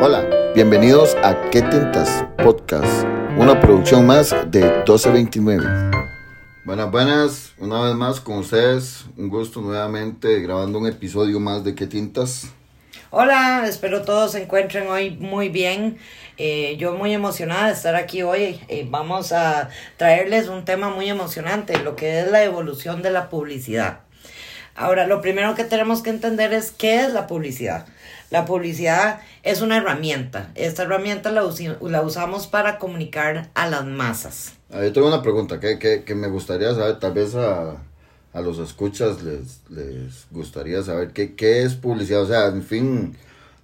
Hola, bienvenidos a ¿Qué Tintas Podcast? Una producción más de 1229. Buenas, buenas, una vez más con ustedes, un gusto nuevamente grabando un episodio más de ¿Qué Tintas? Hola, espero todos se encuentren hoy muy bien. Eh, yo muy emocionada de estar aquí hoy. Eh, vamos a traerles un tema muy emocionante, lo que es la evolución de la publicidad. Ahora, lo primero que tenemos que entender es qué es la publicidad. La publicidad es una herramienta. Esta herramienta la, la usamos para comunicar a las masas. Ah, yo tengo una pregunta que, que, que me gustaría saber, tal vez a, a los escuchas les, les gustaría saber qué, qué es publicidad. O sea, en fin,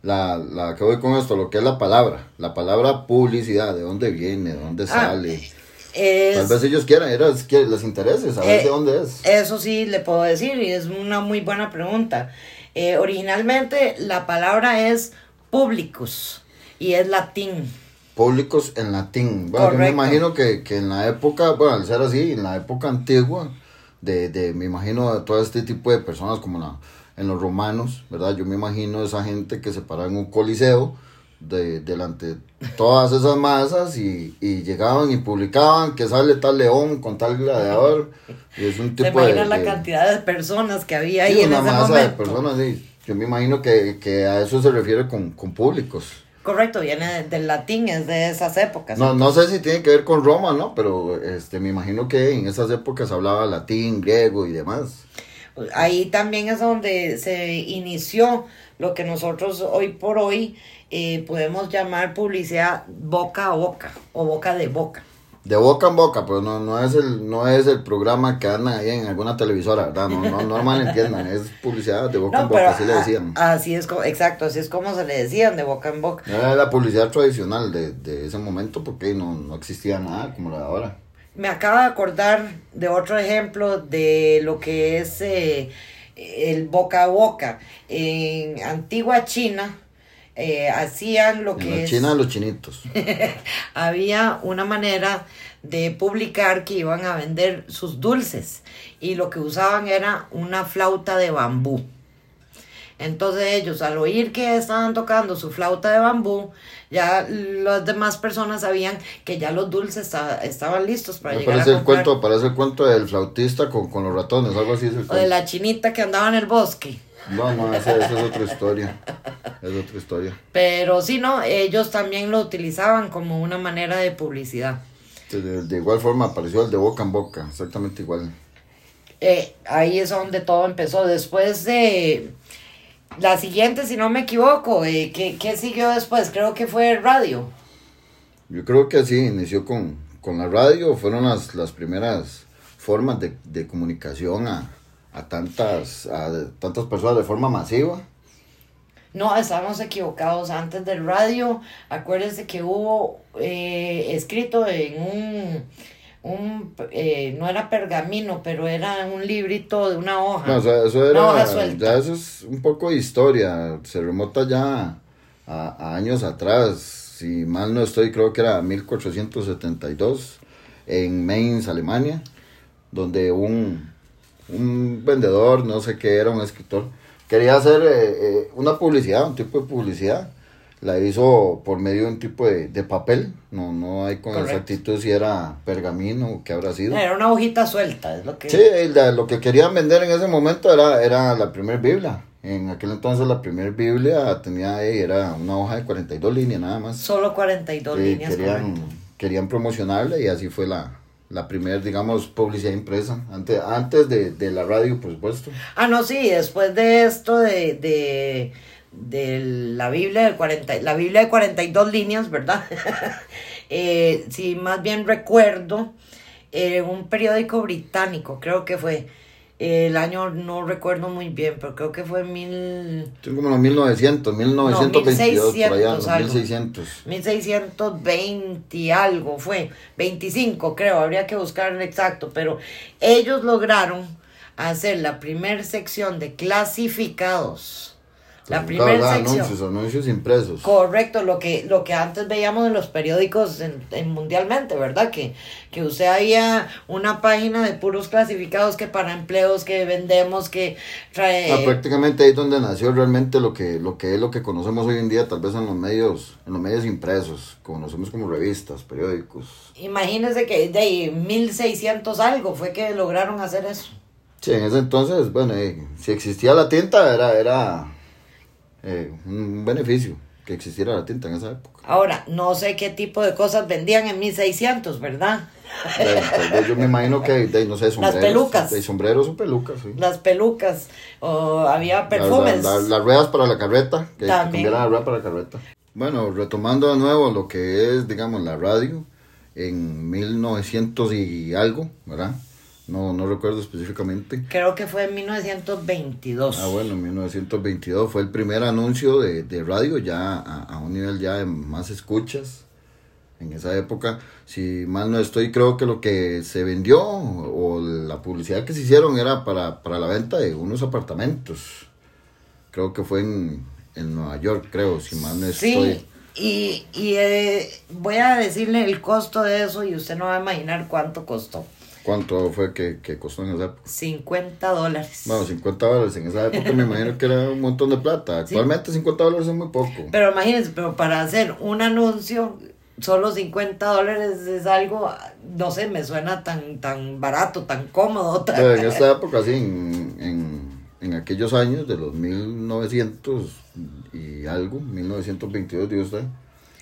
la, la que voy con esto, lo que es la palabra. La palabra publicidad, ¿de dónde viene? ¿De dónde ah, sale? Tal vez ellos quieran, que les interese saber de eh, dónde es. Eso sí le puedo decir y es una muy buena pregunta. Eh, originalmente la palabra es públicos y es latín. Públicos en latín. Bueno, yo me imagino que, en la época, bueno, al ser así, en la época antigua, de, de me imagino todo este tipo de personas como la, en los romanos, ¿verdad? Yo me imagino esa gente que se paraba en un coliseo de, delante de todas esas masas y, y, llegaban y publicaban que sale tal león con tal gladiador. Y es un tipo de, la cantidad de personas que había ahí en una masa de personas, sí. Yo me imagino que, que a eso se refiere con, con públicos. Correcto, viene del latín, es de esas épocas. No, no sé si tiene que ver con Roma, ¿no? Pero este, me imagino que en esas épocas hablaba latín, griego y demás. Ahí también es donde se inició lo que nosotros hoy por hoy eh, podemos llamar publicidad boca a boca o boca de boca. De boca en boca, pero no, no, es el, no es el programa que anda ahí en alguna televisora, ¿verdad? No, no, no malentiendan, es publicidad de boca en boca, así le decían. Así es, exacto, así es como se le decían, de boca en boca. Era la publicidad tradicional de, de ese momento porque no, no existía nada como la de ahora. Me acabo de acordar de otro ejemplo de lo que es eh, el boca a boca. En antigua China, eh, hacían lo que en China los chinitos. había una manera de publicar que iban a vender sus dulces y lo que usaban era una flauta de bambú. Entonces ellos al oír que estaban tocando su flauta de bambú, ya las demás personas sabían que ya los dulces estaban listos para llegar parece a el cuento Parece el cuento del flautista con, con los ratones, algo así O de la chinita que andaba en el bosque. No, no, esa, es otra historia. Es otra historia. Pero sí, no, ellos también lo utilizaban como una manera de publicidad. De, igual forma apareció el de boca en boca, exactamente igual. Eh, ahí es donde todo empezó. Después de la siguiente, si no me equivoco, eh, ¿qué, siguió después? Creo que fue radio. Yo creo que sí, inició con, con la radio, fueron las, las primeras formas de, de comunicación a, a tantas, a tantas personas de forma masiva. No, estamos equivocados. Antes del radio, acuérdense que hubo eh, escrito en un, un eh, no era pergamino, pero era un librito de una hoja. No, o sea, eso era, ya eso es un poco de historia, se remota ya a, años atrás, si mal no estoy, creo que era 1472, en Mainz, Alemania, donde un, un vendedor, no sé qué era, un escritor, quería hacer eh, eh, una publicidad, un tipo de publicidad. La hizo por medio de un tipo de, papel, no, no hay con exactitud si era pergamino o qué habrá sido. Era una hojita suelta, es lo que... Sí, lo que querían vender en ese momento era, era la primera Biblia. En aquel entonces la primera Biblia tenía, era una hoja de 42 líneas nada más. Solo 42 líneas. Querían, querían promocionarla y así fue la, la primera, digamos, publicidad impresa, antes, antes de, de, la radio, por supuesto. Ah, no, sí, después de esto de, de, de la Biblia de 40, la Biblia de 42 líneas, ¿verdad? eh, sí, más bien recuerdo, eh, un periódico británico, creo que fue, el año no recuerdo muy bien, pero creo que fue mil... Tengo como los 1900, 1922, por allá, 1600. 1620 algo fue, 25 creo, habría que buscar el exacto, pero ellos lograron hacer la primera sección de clasificados. La primera sección. Anuncios, anuncios impresos. Correcto, lo que, lo que antes veíamos en los periódicos en, mundialmente, ¿verdad? Que, que usted había una página de puros clasificados que para empleos que vendemos, que trae... Ah, prácticamente ahí es donde nació realmente lo que, lo que es lo que conocemos hoy en día, tal vez en los medios, en los medios impresos, conocemos como revistas, periódicos. Imagínese que de 1600 algo fue que lograron hacer eso. Sí, en ese entonces, bueno, eh, si existía la tinta era, era eh, un beneficio que existiera la tinta en esa época. Ahora, no sé qué tipo de cosas vendían en 1600, ¿verdad? yo me imagino que, no sé, sombreros. Las pelucas. De sombreros o pelucas, sí. Las pelucas, o había perfumes. las ruedas para la carreta, que, También. la rueda para la carreta. Bueno, retomando de nuevo lo que es, digamos, la radio, en 1900 y algo, ¿verdad? No, no recuerdo específicamente. Creo que fue en 1922. Ah, bueno, en 1922 fue el primer anuncio de, de radio ya a, un nivel ya de más escuchas. En esa época, si mal no estoy, creo que lo que se vendió o la publicidad que se hicieron era para, para la venta de unos apartamentos. Creo que fue en, en Nueva York, creo, si mal no estoy. Sí. Y, y eh, voy a decirle el costo de eso y usted no va a imaginar cuánto costó. ¿Cuánto fue que, costó en esa época? 50 dólares. Bueno, 50 dólares en esa época me imagino que era un montón de plata. Actualmente 50 dólares es muy poco. Pero imagínense, pero para hacer un anuncio, solo 50 dólares es algo, no sé, me suena tan, tan barato, tan cómodo. en esa época, sí, en, en, aquellos años de los 1900 y algo, 1922, digo usted,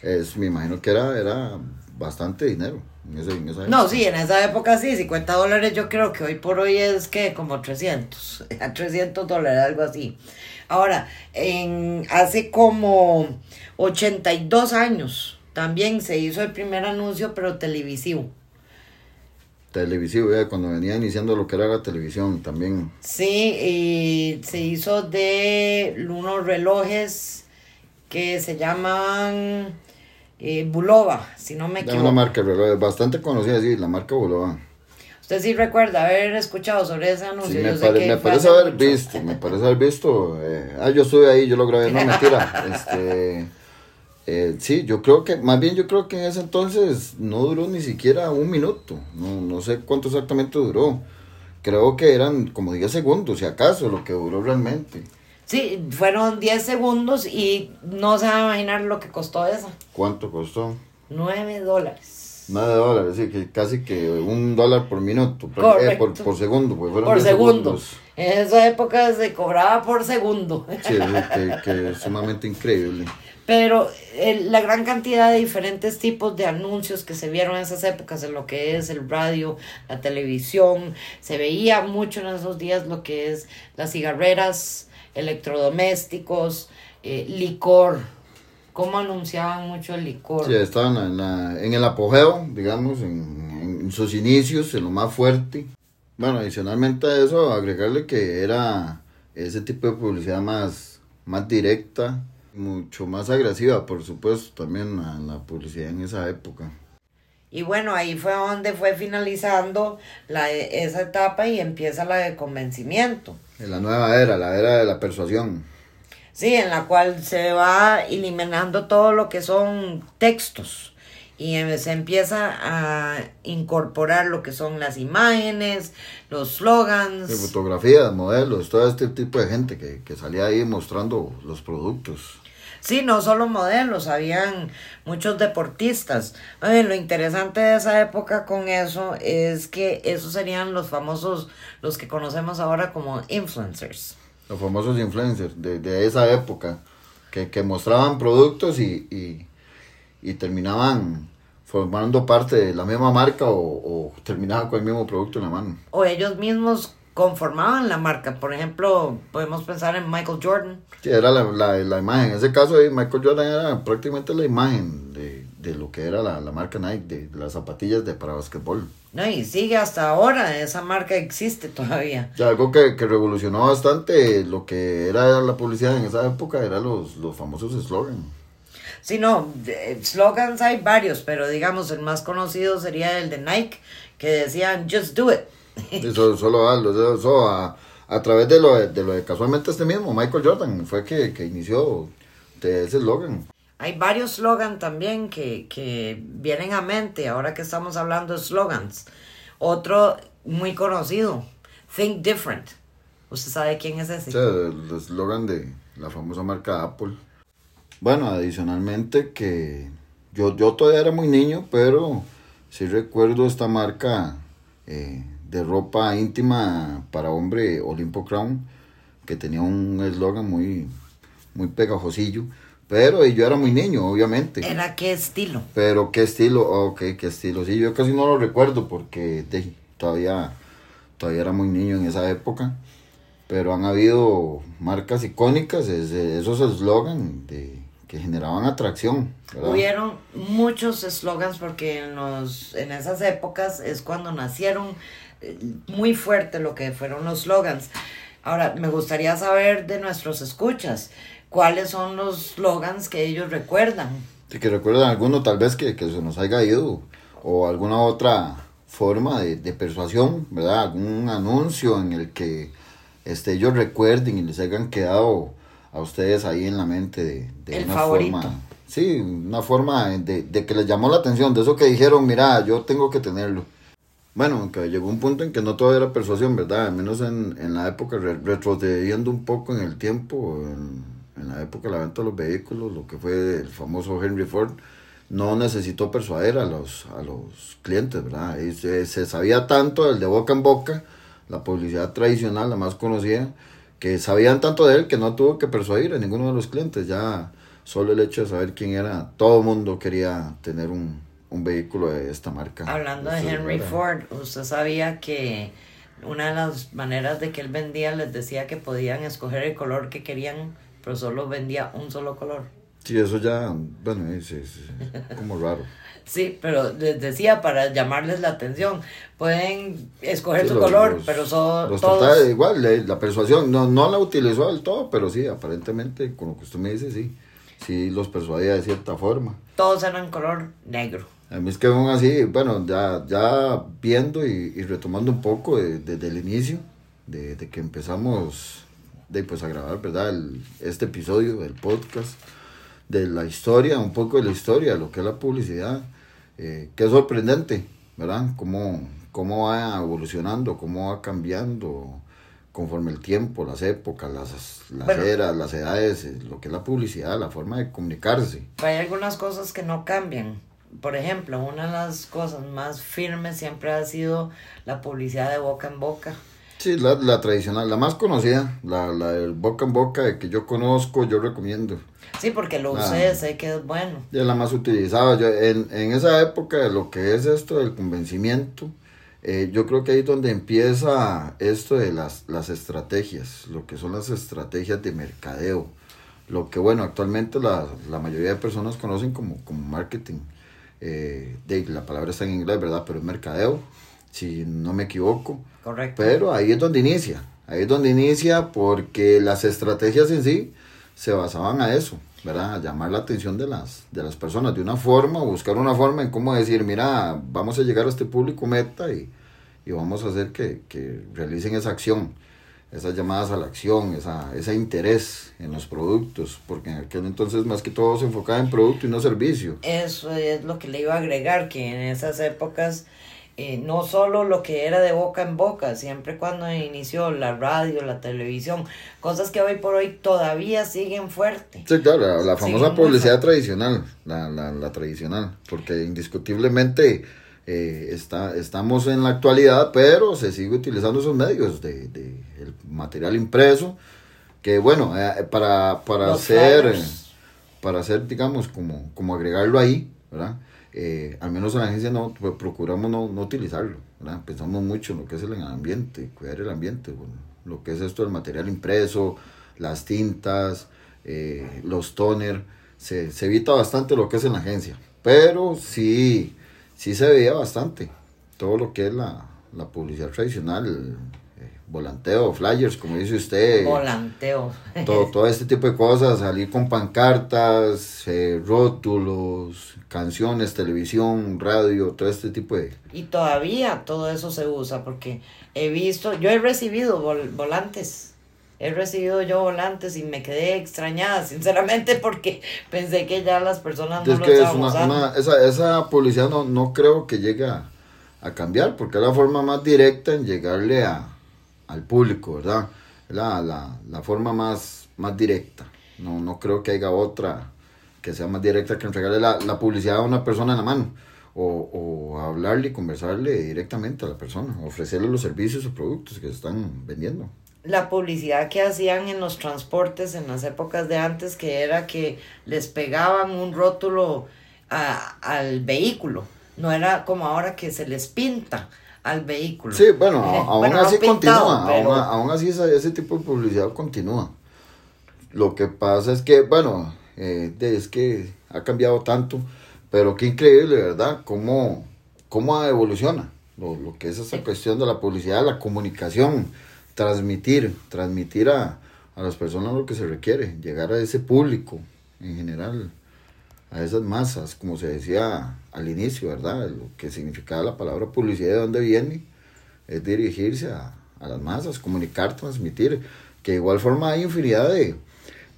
es, me imagino que era, era bastante dinero. No, sí, en esa época sí, 50 dólares yo creo que hoy por hoy es que como 300, a 300 dólares, algo así. Ahora, en, hace como 82 años también se hizo el primer anuncio, pero televisivo. Televisivo, ya cuando venía iniciando lo que era la televisión también. Sí, y se hizo de unos relojes que se llaman eh, Bulova, si no me equivoco. Es una marca bastante conocida, sí, la marca Bulova. Usted sí recuerda haber escuchado sobre ese anuncio. Sí, me, parece haber visto, me parece haber visto. Eh, ah, yo estuve ahí, yo lo grabé, no mentira. este, eh, sí, yo creo que, más bien yo creo que en ese entonces no duró ni siquiera un minuto. No, no sé cuánto exactamente duró. Creo que eran como 10 segundos, si acaso, lo que duró realmente. Sí, fueron 10 segundos y no se va a imaginar lo que costó eso. ¿Cuánto costó? 9 dólares. 9 dólares, sí, que casi que un dólar por minuto, eh, por, por, segundo. Pues por segundo. En esa época se cobraba por segundo. Sí, que, que es sumamente increíble. Pero la gran cantidad de diferentes tipos de anuncios que se vieron en esas épocas, en lo que es el radio, la televisión, se veía mucho en esos días lo que es las cigarreras, electrodomésticos, eh, licor. ¿Cómo anunciaban mucho el licor? Sí, estaban en, la, en el apogeo, digamos, en, en, sus inicios, en lo más fuerte. Bueno, adicionalmente a eso, agregarle que era ese tipo de publicidad más, más directa, mucho más agresiva, por supuesto, también la, la publicidad en esa época. Y bueno, ahí fue donde fue finalizando la, esa etapa y empieza la de convencimiento. En la nueva era, la era de la persuasión. Sí, en la cual se va eliminando todo lo que son textos y em, se empieza a incorporar lo que son las imágenes, los slogans. fotografías, modelos, todo este tipo de gente que, que salía ahí mostrando los productos. Sí, no solo modelos, habían muchos deportistas. lo interesante de esa época con eso es que esos serían los famosos, los que conocemos ahora como influencers. Los famosos influencers de, esa época, que, mostraban productos y, y, terminaban formando parte de la misma marca o, o terminaban con el mismo producto en la mano. O ellos mismos conformaban la marca. Por ejemplo, podemos pensar en Michael Jordan. Sí, era la, la, la imagen. En ese caso, Michael Jordan era prácticamente la imagen de, de lo que era la, la, marca Nike, de las zapatillas de para basquetbol. No, y sigue hasta ahora, esa marca existe todavía. Y algo que, que revolucionó bastante lo que era la publicidad en esa época eran los, los famosos slogans. Sí, no, slogans hay varios, pero digamos el más conocido sería el de Nike, que decían, just do it. Eso, solo hazlo, eso a, a través de lo de, lo de casualmente este mismo, Michael Jordan, fue que, que inició ese eslogan. Hay varios slogans también que, que vienen a mente ahora que estamos hablando de slogans. Otro muy conocido, Think Different. ¿Usted sabe quién es ese? Sí, el eslogan de la famosa marca Apple. Bueno, adicionalmente que yo, yo todavía era muy niño, pero sí recuerdo esta marca eh, de ropa íntima para hombre, Olimpo Crown, que tenía un eslogan muy, muy pegajosillo. Pero yo era muy niño, obviamente. ¿Era qué estilo? Pero qué estilo, ok, qué estilo. Sí, yo casi no lo recuerdo porque todavía, todavía era muy niño en esa época. Pero han habido marcas icónicas, esos eslogan de que generaban atracción. Hubieron muchos eslogans porque en, los, en esas épocas es cuando nacieron muy fuerte lo que fueron los slogans. Ahora, me gustaría saber de nuestros escuchas, ¿cuáles son los slogans que ellos recuerdan? Sí, que recuerdan alguno tal vez que, se nos haya ido o alguna otra forma de, de, persuasión, ¿verdad? Algún anuncio en el que este, ellos recuerden y les hayan quedado a ustedes ahí en la mente de, de una forma. Sí, una forma de, de, que les llamó la atención, de eso que dijeron, mira, yo tengo que tenerlo. Bueno, que llegó un punto en que no todo era persuasión, ¿verdad? Al menos en, en la época, retrocediendo un poco en el tiempo, en, en, la época de la venta de los vehículos, lo que fue el famoso Henry Ford, no necesitó persuadir a los, a los clientes, ¿verdad? Y se, se sabía tanto del de boca en boca, la publicidad tradicional, la más conocida, que sabían tanto de él que no tuvo que persuadir a ninguno de los clientes, ya solo el hecho de saber quién era, todo el mundo quería tener un, un vehículo de esta marca. Hablando de Henry Ford, usted sabía que una de las maneras de que él vendía les decía que podían escoger el color que querían, pero solo vendía un solo color. Sí, eso ya, bueno, es, es como raro. Sí, pero les decía para llamarles la atención. Pueden escoger su color, pero son los todos... igual, la persuasión no, no la utilizó del todo, pero sí, aparentemente, con lo que usted me dice, sí. Sí, los persuadía de cierta forma. Todos eran color negro. A mí es que aún así, bueno, ya, ya viendo y, retomando un poco desde el inicio, de, que empezamos de, pues, a grabar, ¿verdad? este episodio del podcast de la historia, un poco de la historia, lo que es la publicidad, eh, que es sorprendente, ¿verdad? Cómo, cómo va evolucionando, cómo va cambiando conforme el tiempo, las épocas, las, las eras, las edades, eh, lo que es la publicidad, la forma de comunicarse. Hay algunas cosas que no cambian. Por ejemplo, una de las cosas más firmes siempre ha sido la publicidad de boca en boca. Sí, la, la tradicional, la más conocida, la, la del boca en boca, que yo conozco, yo recomiendo. Sí, porque lo usé, sé que es bueno. Ya la más utilizada. Yo, en, en esa época, lo que es esto del convencimiento, eh, yo creo que ahí es donde empieza esto de las, las estrategias, lo que son las estrategias de mercadeo. Lo que, bueno, actualmente la, la mayoría de personas conocen como, como marketing. Eh, de, la palabra está en inglés, ¿verdad? Pero es mercadeo, si no me equivoco. Correcto. Pero ahí es donde inicia. Ahí es donde inicia porque las estrategias en sí se basaban a eso, ¿verdad? A llamar la atención de las, de las personas de una forma, buscar una forma en cómo decir, mira, vamos a llegar a este público meta y, y vamos a hacer que, que, realicen esa acción, esas llamadas a la acción, esa, ese interés en los productos, porque en aquel entonces más que todo se enfocaba en producto y no servicio. Eso es lo que le iba a agregar, que en esas épocas eh, no solo lo que era de boca en boca, siempre cuando inició la radio, la televisión, cosas que hoy por hoy todavía siguen fuertes. Sí, claro, la, famosa publicidad tradicional, la, la, la, tradicional, porque indiscutiblemente eh, está, estamos en la actualidad, pero se sigue utilizando esos medios de, de el material impreso, que bueno, eh, para, para hacer, para hacer, digamos, como, como agregarlo ahí, ¿verdad? Eh, al menos en la agencia no pues, procuramos no, no utilizarlo, pensamos mucho en lo que es el ambiente, cuidar el ambiente, lo que es esto del material impreso, las tintas, eh, los toner, se, se, evita bastante lo que es en la agencia, pero sí, sí se veía bastante todo lo que es la, la publicidad tradicional, eh, volanteo, flyers, como dice usted. Volanteo. Todo, todo este tipo de cosas, salir con pancartas, eh, rótulos, canciones, televisión, radio, todo este tipo de... Y todavía todo eso se usa porque he visto, yo he recibido volantes he recibido yo volantes y me quedé extrañada, sinceramente, porque pensé que ya las personas no lo estaban usando. esa, esa publicidad no, no creo que llegue a, cambiar, porque es la forma más directa en llegarle a, al público, ¿verdad? La, la, la forma más, más directa. No, no creo que haya otra que sea más directa que entregarle la, la publicidad a una persona en la mano. O, o hablarle y conversarle directamente a la persona, ofrecerle los servicios o productos que se están vendiendo la publicidad que hacían en los transportes en las épocas de antes, que era que les pegaban un rótulo a, al vehículo. No era como ahora que se les pinta al vehículo. Sí, bueno, aún así continúa, aún, así ese, tipo de publicidad continúa. Lo que pasa es que, bueno, eh, es que ha cambiado tanto, pero qué increíble, ¿verdad? Cómo, cómo evoluciona lo, lo que es esa cuestión de la publicidad, la comunicación transmitir, transmitir a, las personas lo que se requiere, llegar a ese público en general, a esas masas, como se decía al inicio, ¿verdad? Lo que significaba la palabra publicidad, de dónde viene, es dirigirse a, las masas, comunicar, transmitir, que de igual forma hay infinidad de,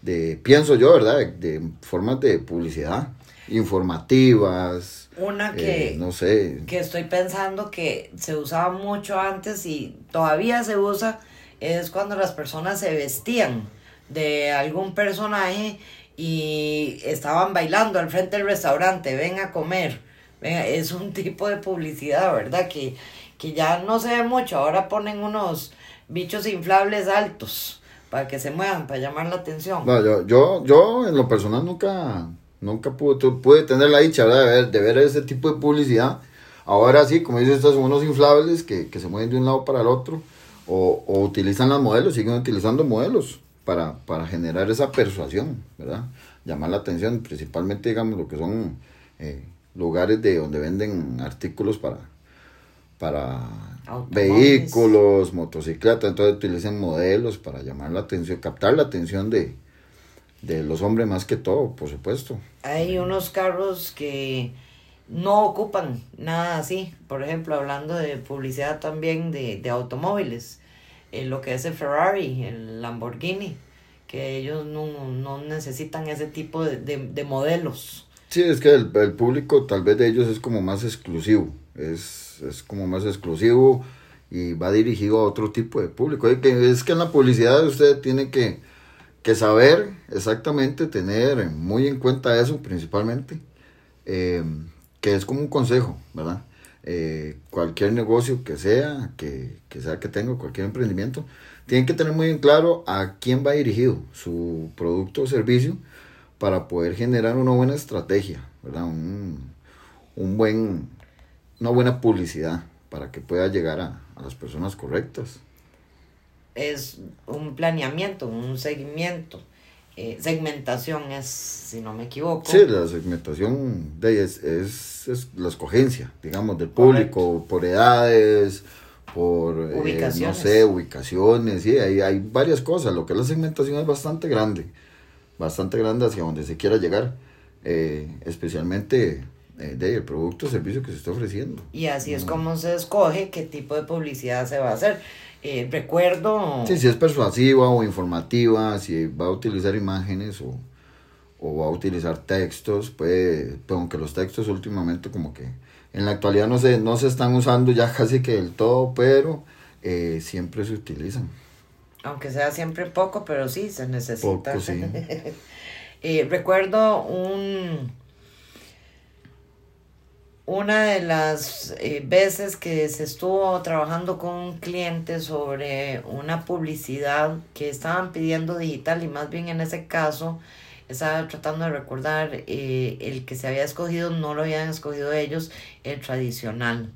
de pienso yo, ¿verdad? De, formas de publicidad, informativas. Una que, eh, no sé. que estoy pensando que se usaba mucho antes y todavía se usa, es cuando las personas se vestían de algún personaje y estaban bailando al frente del restaurante, ven a comer. es un tipo de publicidad, ¿verdad? Que, que ya no se ve mucho. Ahora ponen unos bichos inflables altos para que se muevan, para llamar la atención. No, yo, yo, yo en lo personal nunca, nunca pude, pude tener la dicha de ver, de ver ese tipo de publicidad. Ahora sí, como dices, estos son unos inflables que, que se mueven de un lado para el otro o, o utilizan las modelos, siguen utilizando modelos para, para generar esa persuasión, ¿verdad? Llamar la atención, principalmente, digamos, lo que son eh, lugares de donde venden artículos para, para vehículos, motocicletas, entonces utilizan modelos para llamar la atención, captar la atención de, de los hombres más que todo, por supuesto. Hay unos carros que no ocupan nada así. Por ejemplo, hablando de publicidad también de, de automóviles, eh, lo que es el Ferrari, el Lamborghini, que ellos no, no necesitan ese tipo de, de, modelos. Sí, es que el, el, público tal vez de ellos es como más exclusivo, es, es como más exclusivo y va dirigido a otro tipo de público. Es que, es que en la publicidad usted tiene que, que saber exactamente, tener muy en cuenta eso principalmente. Eh, que es como un consejo, ¿verdad? Eh, cualquier negocio que sea, que, sea que tenga, cualquier emprendimiento, tienen que tener muy en claro a quién va dirigido su producto o servicio para poder generar una buena estrategia, ¿verdad? Un, buen, una buena publicidad para que pueda llegar a, a las personas correctas. Es un planeamiento, un seguimiento eh, segmentación es, si no me equivoco. Sí, la segmentación de es, es, es la escogencia, digamos, del público, por edades, por, ubicaciones. Eh, no sé, ubicaciones, sí, hay, hay varias cosas. Lo que es la segmentación es bastante grande, bastante grande hacia donde se quiera llegar, eh, especialmente de el producto o servicio que se está ofreciendo. Y así es como se escoge qué tipo de publicidad se va a hacer. Eh, recuerdo... Sí, si es persuasiva o informativa, si va a utilizar imágenes o, va a utilizar textos, pues, aunque los textos últimamente como que en la actualidad no se, no se están usando ya casi que del todo, pero eh, siempre se utilizan. Aunque sea siempre poco, pero sí se necesita. Poco, sí. Eh, recuerdo un una de las eh, veces que se estuvo trabajando con un cliente sobre una publicidad que estaban pidiendo digital y más bien en ese caso estaba tratando de recordar eh, el que se había escogido, no lo habían escogido ellos, el tradicional.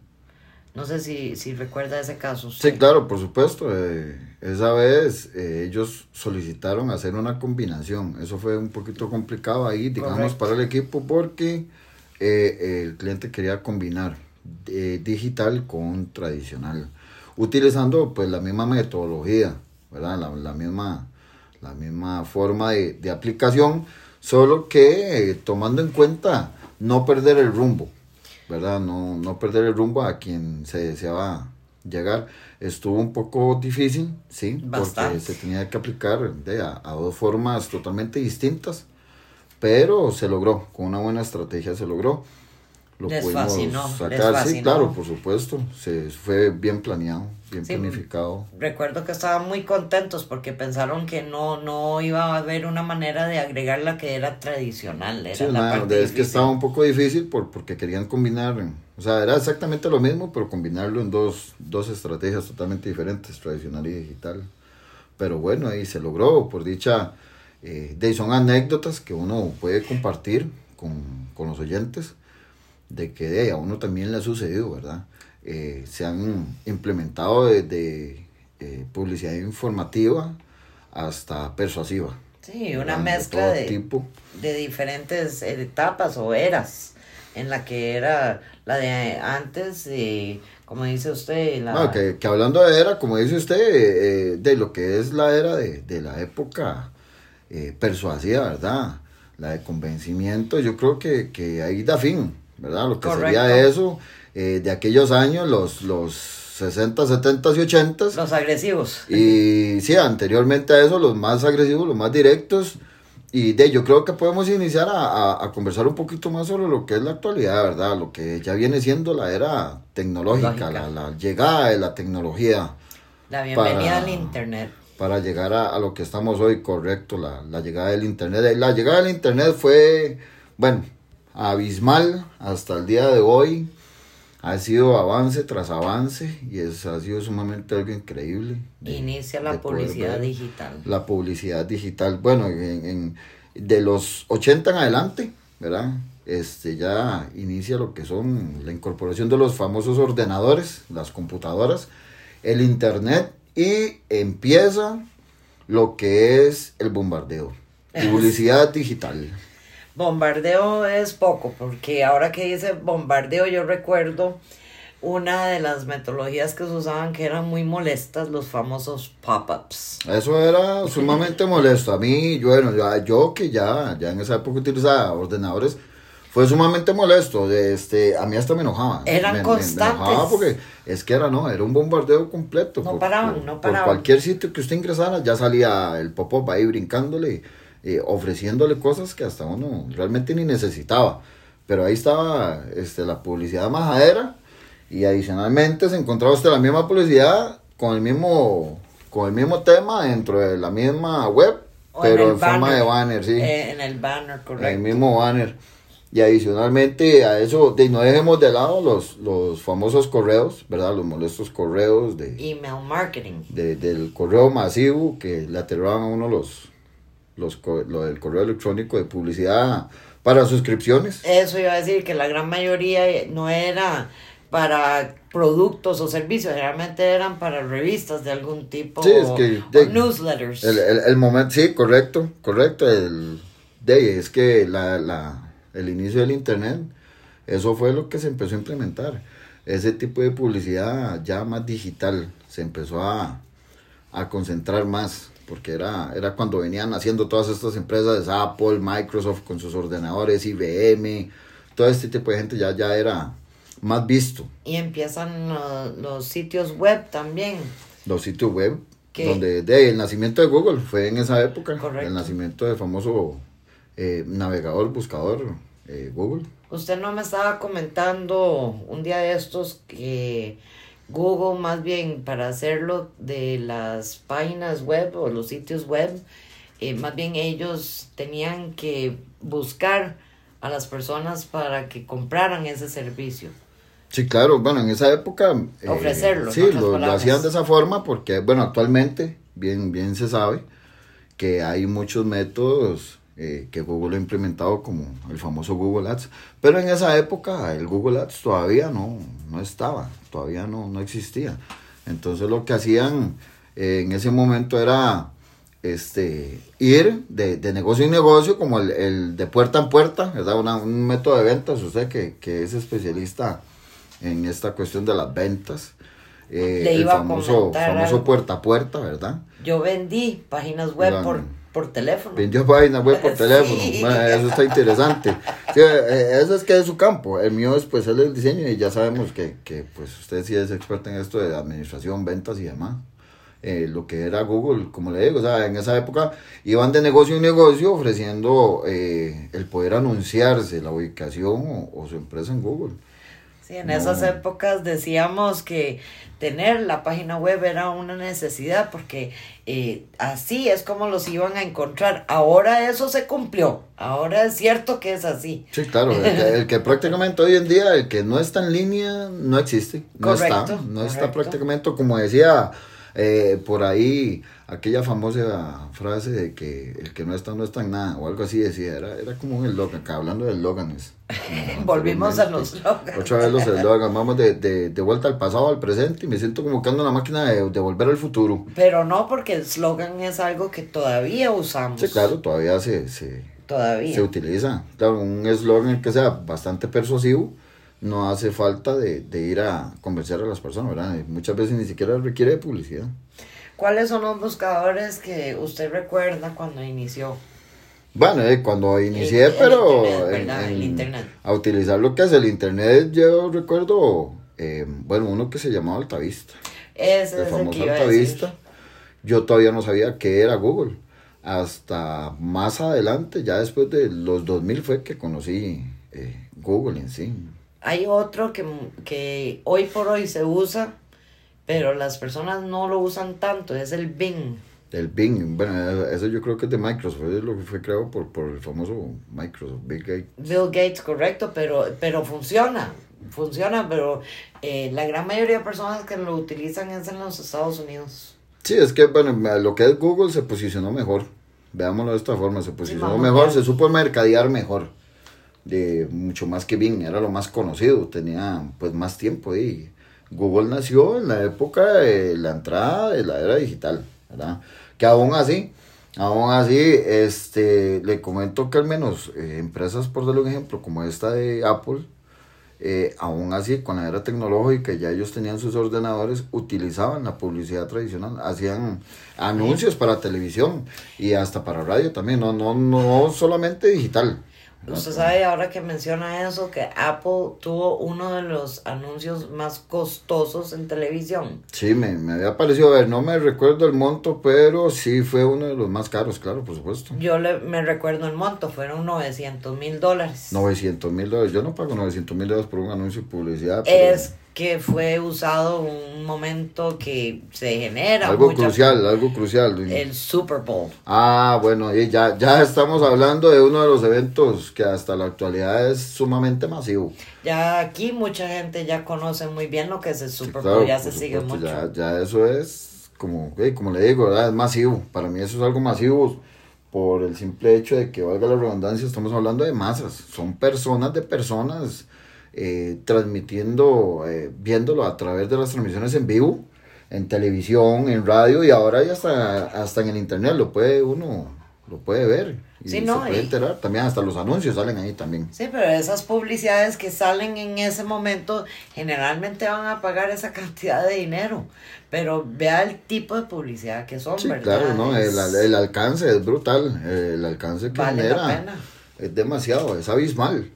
No sé si, si recuerda ese caso. Sí, claro, por supuesto. Eh, esa vez ellos solicitaron hacer una combinación. Eso fue un poquito complicado ahí, digamos, para el equipo porque eh, el cliente quería combinar eh, digital con tradicional. utilizando pues la misma metodología, ¿verdad? La, misma, la misma forma de, aplicación, solo que eh, tomando en cuenta no perder el rumbo, ¿verdad? No, no perder el rumbo a quien se deseaba llegar. Estuvo un poco difícil, sí, porque se tenía que aplicar de, a, dos formas totalmente distintas, pero se logró, con una buena estrategia se logró. Lo pudimos sacar, sí, claro, por supuesto, se fue bien planeado, bien planificado. Recuerdo que estaban muy contentos porque pensaron que no, no iba a haber una manera de agregar la que era tradicional. Era sí, la es que estaba un poco difícil por, porque querían combinar o sea, era exactamente lo mismo, pero combinarlo en dos, dos estrategias totalmente diferentes, tradicional y digital. Pero bueno, ahí se logró, por dicha, eh, de, son anécdotas que uno puede compartir con, con los oyentes, de que de, a uno también le ha sucedido, ¿verdad? Eh, se han implementado desde eh, publicidad informativa hasta persuasiva. Sí, una mezcla de, tipo. de diferentes etapas o eras en la que era la de antes, y como dice usted. La... que, hablando de era, como dice usted, eh, de lo que es la era de, la época eh, persuasiva, ¿verdad? La de convencimiento, yo creo que, ahí da fin, ¿verdad? Lo que sería eso, eh, de aquellos años, los, los 60, 70 y 80. Los agresivos. Y sí, anteriormente a eso, los más agresivos, los más directos y de yo creo que podemos iniciar a, a, conversar un poquito más sobre lo que es la actualidad, ¿verdad? Lo que ya viene siendo la era tecnológica, la, la, llegada de la tecnología. La bienvenida al Internet. Para llegar a, a, lo que estamos hoy, correcto, la, la llegada del Internet. La llegada del Internet fue, bueno, abismal hasta el día de hoy ha sido avance tras avance y es, ha sido sumamente algo increíble. Inicia la publicidad digital. La publicidad digital, bueno, en, de los 80 en adelante, ¿verdad? Este, ya inicia lo que son la incorporación de los famosos ordenadores, las computadoras, el internet y empieza lo que es el bombardeo, publicidad digital. Bombardeo es poco, porque ahora que dice bombardeo yo recuerdo una de las metodologías que se usaban que eran muy molestas, los famosos pop-ups. Eso era sumamente molesto. A mí, yo, bueno, yo que ya, ya en esa época utilizaba ordenadores, fue sumamente molesto. Este, a mí hasta me enojaba. Eran constantes. Me enojaba porque es que era, no, era un bombardeo completo. No paraban, no paraban. Por cualquier sitio que usted ingresara, ya salía el pop-up ahí brincándole. Eh, ofreciéndole cosas que hasta uno realmente ni necesitaba. Pero ahí estaba este, la publicidad majadera y adicionalmente se encontraba usted la misma publicidad con el mismo, con el mismo tema dentro de la misma web, pero en, forma de banner, sí. Eh, en el banner, correcto. el mismo banner. Y adicionalmente a eso, de, no dejemos de lado los, los famosos correos, ¿verdad? Los molestos correos de... Email marketing. De, del correo masivo que le aterraban a uno los, los, lo del correo electrónico de publicidad para suscripciones. Eso iba a decir que la gran mayoría no era para productos o servicios, realmente eran para revistas de algún tipo sí, es que, newsletters. El, el, momento, sí, correcto, correcto. El, de, es que la, la, el inicio del Internet, eso fue lo que se empezó a implementar. Ese tipo de publicidad ya más digital se empezó a, a concentrar más porque era, era cuando venían haciendo todas estas empresas, Apple, Microsoft con sus ordenadores, IBM, todo este tipo de gente ya, ya era más visto. Y empiezan los sitios web también. Los sitios web, donde de, el nacimiento de Google fue en esa época, el nacimiento del famoso eh, navegador, buscador eh, Google. Usted no me estaba comentando un día de estos que Google más bien para hacerlo de las páginas web o los sitios web, eh, más bien ellos tenían que buscar a las personas para que compraran ese servicio. Sí, claro, bueno, en esa época... Eh, Ofrecerlo. Sí, lo, hacían de esa forma porque, bueno, actualmente, bien, bien se sabe que hay muchos métodos eh, que Google ha implementado como el famoso Google Ads. Pero en esa época el Google Ads todavía no, no estaba, todavía no, no existía. Entonces lo que hacían eh, en ese momento era este, ir de, de negocio en negocio, como el, el, de puerta en puerta, ¿verdad? un método de ventas, usted que, que es especialista en esta cuestión de las ventas. eh, Le el iba a famoso, comentar famoso puerta a puerta, ¿verdad? Yo vendí páginas web por, por teléfono. Vendió páginas web por Sí. teléfono. Eso está interesante. Sí, eh, eso es que es su campo. El mío es pues es el diseño y ya sabemos que, que pues usted sí es experto en esto de administración, ventas y demás. Eh, lo que era Google, como le digo, o sea, en esa época iban de negocio en negocio ofreciendo eh, el poder anunciarse, la ubicación o, o su empresa en Google. Sí, en esas No. épocas decíamos que tener la página web era una necesidad porque eh, así es como los iban a encontrar. Ahora eso se cumplió. Ahora es cierto que es así. Sí, claro, el que, el que prácticamente hoy en día, el que no está en línea, no existe. No está, Correcto, no está correcto. prácticamente, como decía eh, por ahí aquella famosa frase de que el que no está, no está en nada, o algo así decía, era, era como un eslogan, acá hablando de eslóganes. Volvimos a los slogans. Otra vez los eslóganes, vamos de, de, de vuelta al pasado al presente y me siento como que ando en la máquina de, de volver al futuro. Pero no porque el slogan es algo que todavía usamos. Sí, claro, todavía se, se, Todavía. se utiliza. Claro, un eslogan que sea bastante persuasivo, no hace falta de, de ir a convencer a las personas, ¿verdad? Y muchas veces ni siquiera requiere de publicidad. ¿Cuáles son los buscadores que usted recuerda cuando inició? Bueno, eh, cuando inicié, El- el pero internet, en-. El internet. a utilizar lo que es el internet, yo recuerdo, eh, bueno, uno que se llamaba Altavista, Ese el es el famoso que a decir. Altavista. Yo todavía no sabía qué era Google. Hasta más adelante, ya después de los 2000 fue que conocí eh, Google en sí. Hay otro que, que hoy por hoy se usa, pero las personas no lo usan tanto, es el Bing. El Bing, bueno, eso yo creo que es de Microsoft, es lo que fue creado por, por el famoso Microsoft, Bill Gates. Bill Gates, correcto, pero, pero funciona, funciona, pero eh, la gran mayoría de personas que lo utilizan es en los Estados Unidos. Sí, es que, bueno, lo que es Google se posicionó mejor, veámoslo de esta forma, se posicionó mejor, bien. se supo mercadear mejor, de mucho más que Bing, era lo más conocido, tenía pues más tiempo y Google nació en la época de la entrada de la era digital, ¿verdad? Que aún así, aún así, este, le comento que al menos eh, empresas, por darle un ejemplo, como esta de Apple, eh, aún así, con la era tecnológica, ya ellos tenían sus ordenadores, utilizaban la publicidad tradicional, hacían anuncios para televisión y hasta para radio también, no, no, no solamente digital. Usted sabe ahora que menciona eso que Apple tuvo uno de los anuncios más costosos en televisión. Sí, me, me había parecido ver, no me recuerdo el monto, pero sí fue uno de los más caros, claro, por supuesto. Yo le, me recuerdo el monto, fueron 900 mil dólares. 900 mil dólares, yo no pago 900 mil dólares por un anuncio de publicidad. pero Es que fue usado un momento que se genera algo mucha- crucial, algo crucial. el Super Bowl. Ah, bueno, y ya, ya estamos hablando de uno de los eventos que hasta la actualidad es sumamente masivo. Ya aquí mucha gente ya conoce muy bien lo que es el Sí, Super claro, Bowl, ya se sigue mucho. Ya, ya eso es, como, como le digo, ¿verdad? es masivo. Para mí eso es algo masivo por el simple hecho de que, valga la redundancia, estamos hablando de masas. Son personas de personas eh, transmitiendo, eh, viéndolo a través de las transmisiones en vivo, en televisión, en radio y ahora ya hasta, hasta en el internet lo puede uno, lo puede ver. Y Sí, se no, puede y- enterar. También hasta los anuncios salen ahí también. Sí, pero esas publicidades que salen en ese momento generalmente van a pagar esa cantidad de dinero. Pero vea el tipo de publicidad que son, Sí, ¿verdad? claro, ¿no? El, Es- el alcance es brutal. El alcance que Vale la genera pena. es demasiado, es abismal.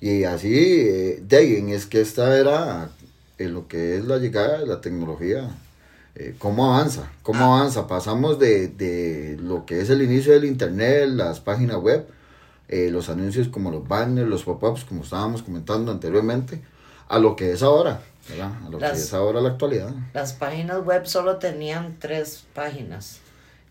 Y así, eh, de ahí, en es que esta era en lo que es la llegada de la tecnología. eh, ¿Cómo avanza? ¿Cómo Ah. avanza? Pasamos de, de lo que es el inicio del internet, las páginas web, eh, los anuncios como los banners, los pop-ups, como estábamos comentando anteriormente, a lo que es ahora, ¿verdad? A lo Las- que es ahora la actualidad. Las páginas web solo tenían tres páginas.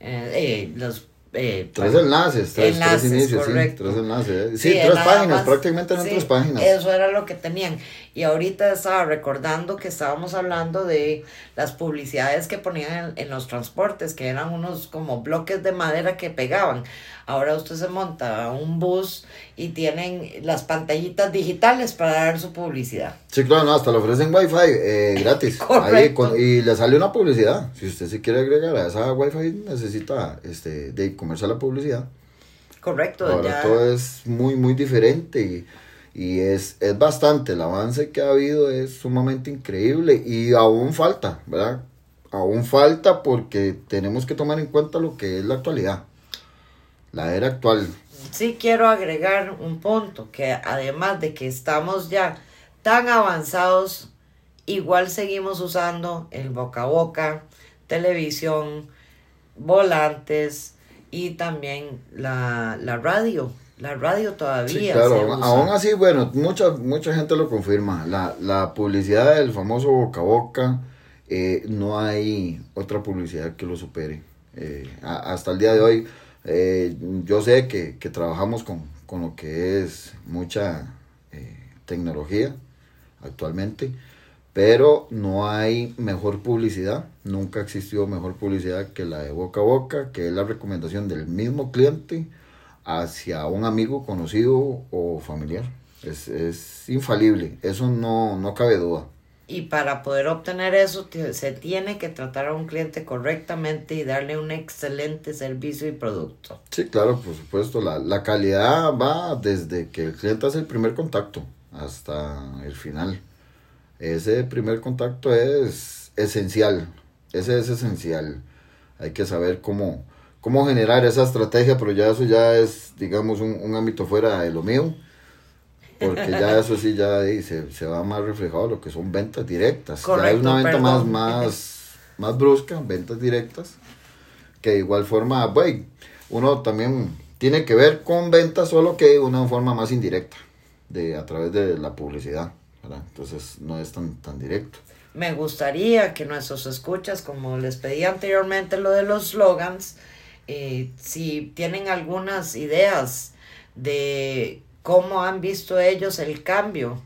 Eh, eh, los, eh, Tres pá- enlaces, tres, Enlaces, tres inicios, correcto. sí, tres enlaces. Sí, Sí, tres páginas, más. prácticamente eran Sí, tres páginas. Eso era lo que tenían. Y ahorita estaba recordando que estábamos hablando de las publicidades que ponían en, en los transportes, que eran unos como bloques de madera que pegaban. Ahora usted se monta a un bus y tienen las pantallitas digitales para dar su publicidad. Sí, claro, no, hasta le ofrecen wifi eh, gratis. Correcto. Ahí con- y le sale una publicidad. Si usted se quiere agregar a esa wifi, necesita este, de comerse la publicidad. Correcto. Ahora ya- todo es muy, muy diferente. Y, Y es, es bastante, el avance que ha habido es sumamente increíble y aún falta, ¿verdad? Aún falta porque tenemos que tomar en cuenta lo que es la actualidad, la era actual. Sí quiero agregar un punto, que además de que estamos ya tan avanzados, igual seguimos usando el boca a boca, televisión, volantes y también la, la radio. La radio todavía. Sí, claro, aún así, bueno, mucha, mucha gente lo confirma. La, la publicidad del famoso boca a boca, eh, no hay otra publicidad que lo supere. Eh, hasta el día de hoy, eh, yo sé que, que trabajamos con, con, lo que es mucha tecnología actualmente, pero no hay mejor publicidad, nunca ha existido mejor publicidad que la de boca a boca, que es la recomendación del mismo cliente hacia un amigo conocido o familiar. Es, es infalible, eso no, no cabe duda. Y para poder obtener eso se tiene que tratar a un cliente correctamente y darle un excelente servicio y producto. Sí, claro, por supuesto. La, la calidad va desde que el cliente hace el primer contacto hasta el final. Ese primer contacto es esencial. Ese es esencial. Hay que saber cómo, cómo generar esa estrategia, pero ya eso ya es, digamos, un, un ámbito fuera de lo mío, porque ya eso sí ya se, se, va más reflejado lo que son ventas directas. Correcto, ya hay una venta más, más, más brusca, ventas directas, que de igual forma, bueno, uno también tiene que ver con ventas, solo que de una forma más indirecta, de, a través de la publicidad, ¿verdad? Entonces no es tan, tan directo. Me gustaría que nuestros escuchas, como les pedí anteriormente lo de los slogans, eh, si tienen algunas ideas de cómo han visto ellos el cambio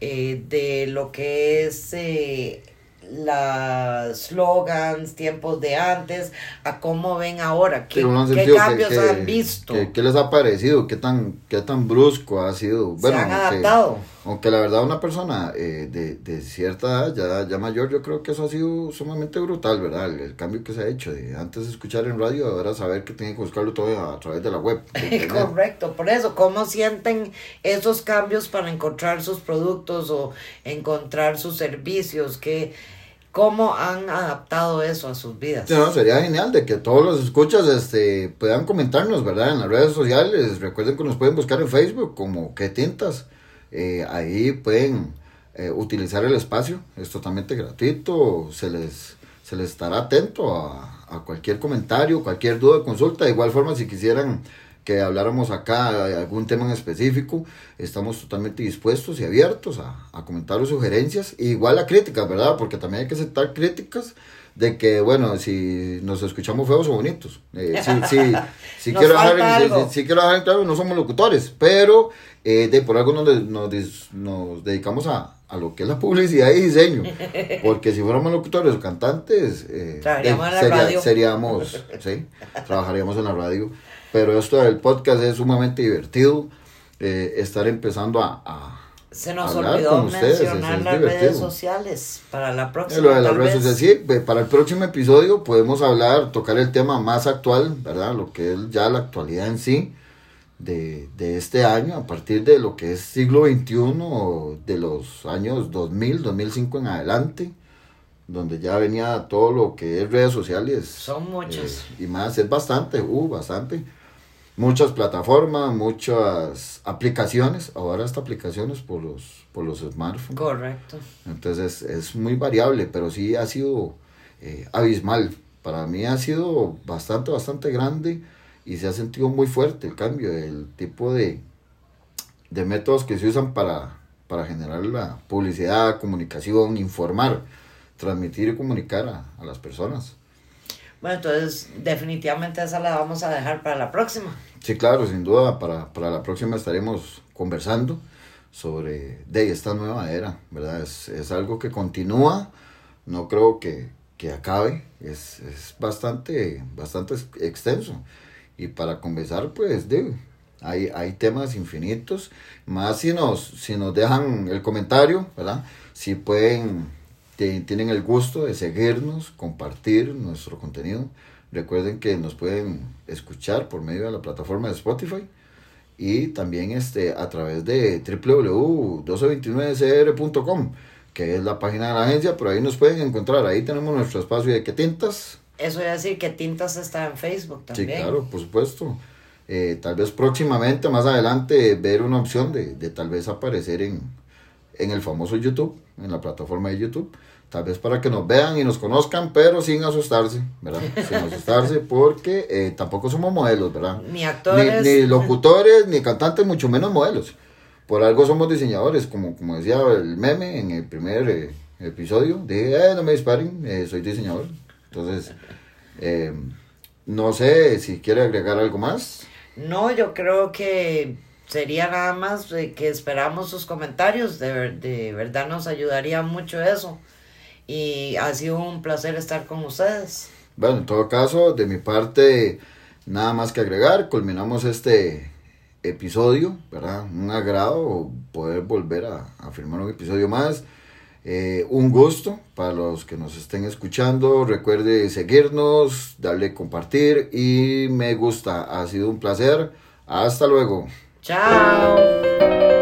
eh, de lo que es eh, las slogans, tiempos de antes, a cómo ven ahora, qué, cambios han visto. ¿Qué les ha parecido? ¿Qué tan, qué tan brusco ha sido? Bueno, Se han adaptado. Aunque la verdad una persona eh, de, de, cierta edad, ya, ya mayor, yo creo que eso ha sido sumamente brutal, ¿verdad? El, cambio que se ha hecho de antes escuchar en radio, ahora saber que tienen que buscarlo todo a, través de la web. Correcto, por eso, ¿cómo sienten esos cambios para encontrar sus productos o encontrar sus servicios? que cómo han adaptado eso a sus vidas. sería genial de que todos los escuchas este, puedan comentarnos, ¿verdad? En las redes sociales. Recuerden que nos pueden buscar en Facebook como Que Tintas. Eh, ahí pueden eh, utilizar el espacio. Es totalmente gratuito. Se les, se les estará atento a, cualquier comentario, cualquier duda, consulta. De igual forma, si quisieran que habláramos acá de algún tema en específico, estamos totalmente dispuestos y abiertos a, a comentar sugerencias, igual a críticas, ¿verdad? Porque también hay que aceptar críticas de que, bueno, si nos escuchamos feos o bonitos. Eh, si, quiero dejar, si, quiero dejar claro, no somos locutores, pero eh, de por algo nos, nos, nos dedicamos a, a lo que es la publicidad y diseño. Porque si fuéramos locutores o cantantes, eh, seríamos, ¿sí? trabajaríamos en la radio. Pero esto del podcast es sumamente divertido. Eh, estar empezando a, a se nos olvidó mencionar las redes sociales para la próxima. de las redes sociales, sí, para el próximo episodio podemos hablar, tocar el tema más actual, ¿verdad? Lo que es ya la actualidad en sí de, de este año, a partir de lo que es siglo XXI, de los años 2000, 2005 en adelante donde ya venía todo lo que es redes sociales. Son muchas. Eh, y más, es bastante, uh, bastante muchas plataformas, muchas aplicaciones, ahora hasta aplicaciones por los, por los smartphones. Correcto. Entonces es muy variable, pero sí ha sido eh, abismal. Para mí ha sido bastante, bastante grande y se ha sentido muy fuerte el cambio, el tipo de, de métodos que se usan para, para generar la publicidad, comunicación, informar, transmitir y comunicar a, a las personas. Bueno, entonces definitivamente esa la vamos a dejar para la próxima. Sí, claro, sin duda, para, para la próxima estaremos conversando sobre de esta nueva era, ¿verdad? Es, es algo que continúa, no creo que, que acabe, es, es, bastante, bastante extenso. Y para conversar, pues, de, hay, hay temas infinitos, más si nos, si nos dejan el comentario, ¿verdad? Si pueden tienen el gusto de seguirnos, compartir nuestro contenido. Recuerden que nos pueden escuchar por medio de la plataforma de Spotify y también este, a través de www.1229cr.com, que es la página de la agencia, pero ahí nos pueden encontrar, ahí tenemos nuestro espacio de que tintas. Eso es decir que tintas está en Facebook también. Sí, claro, por supuesto. Eh, tal vez próximamente, más adelante, ver una opción de, de tal vez aparecer en, en el famoso YouTube, en la plataforma de YouTube tal vez para que nos vean y nos conozcan, pero sin asustarse, ¿verdad? Sin asustarse, porque eh, tampoco somos modelos, ¿verdad? Ni actores. Ni, locutores, ni cantantes, mucho menos modelos. Por algo somos diseñadores, como, como decía el meme en el primer eh, episodio. Dije, eh, no me disparen, eh, soy diseñador. Entonces, no sé si quiere agregar algo más. No, yo creo que sería nada más que esperamos sus comentarios. De, de verdad nos ayudaría mucho eso y ha sido un placer estar con ustedes. Bueno, en todo caso, de mi parte, nada más que agregar, culminamos este episodio, ¿verdad? Un agrado poder volver a, a firmar un episodio más. Eh, un gusto para los que nos estén escuchando. Recuerde seguirnos, darle compartir y me gusta. Ha sido un placer. Hasta luego. Chao.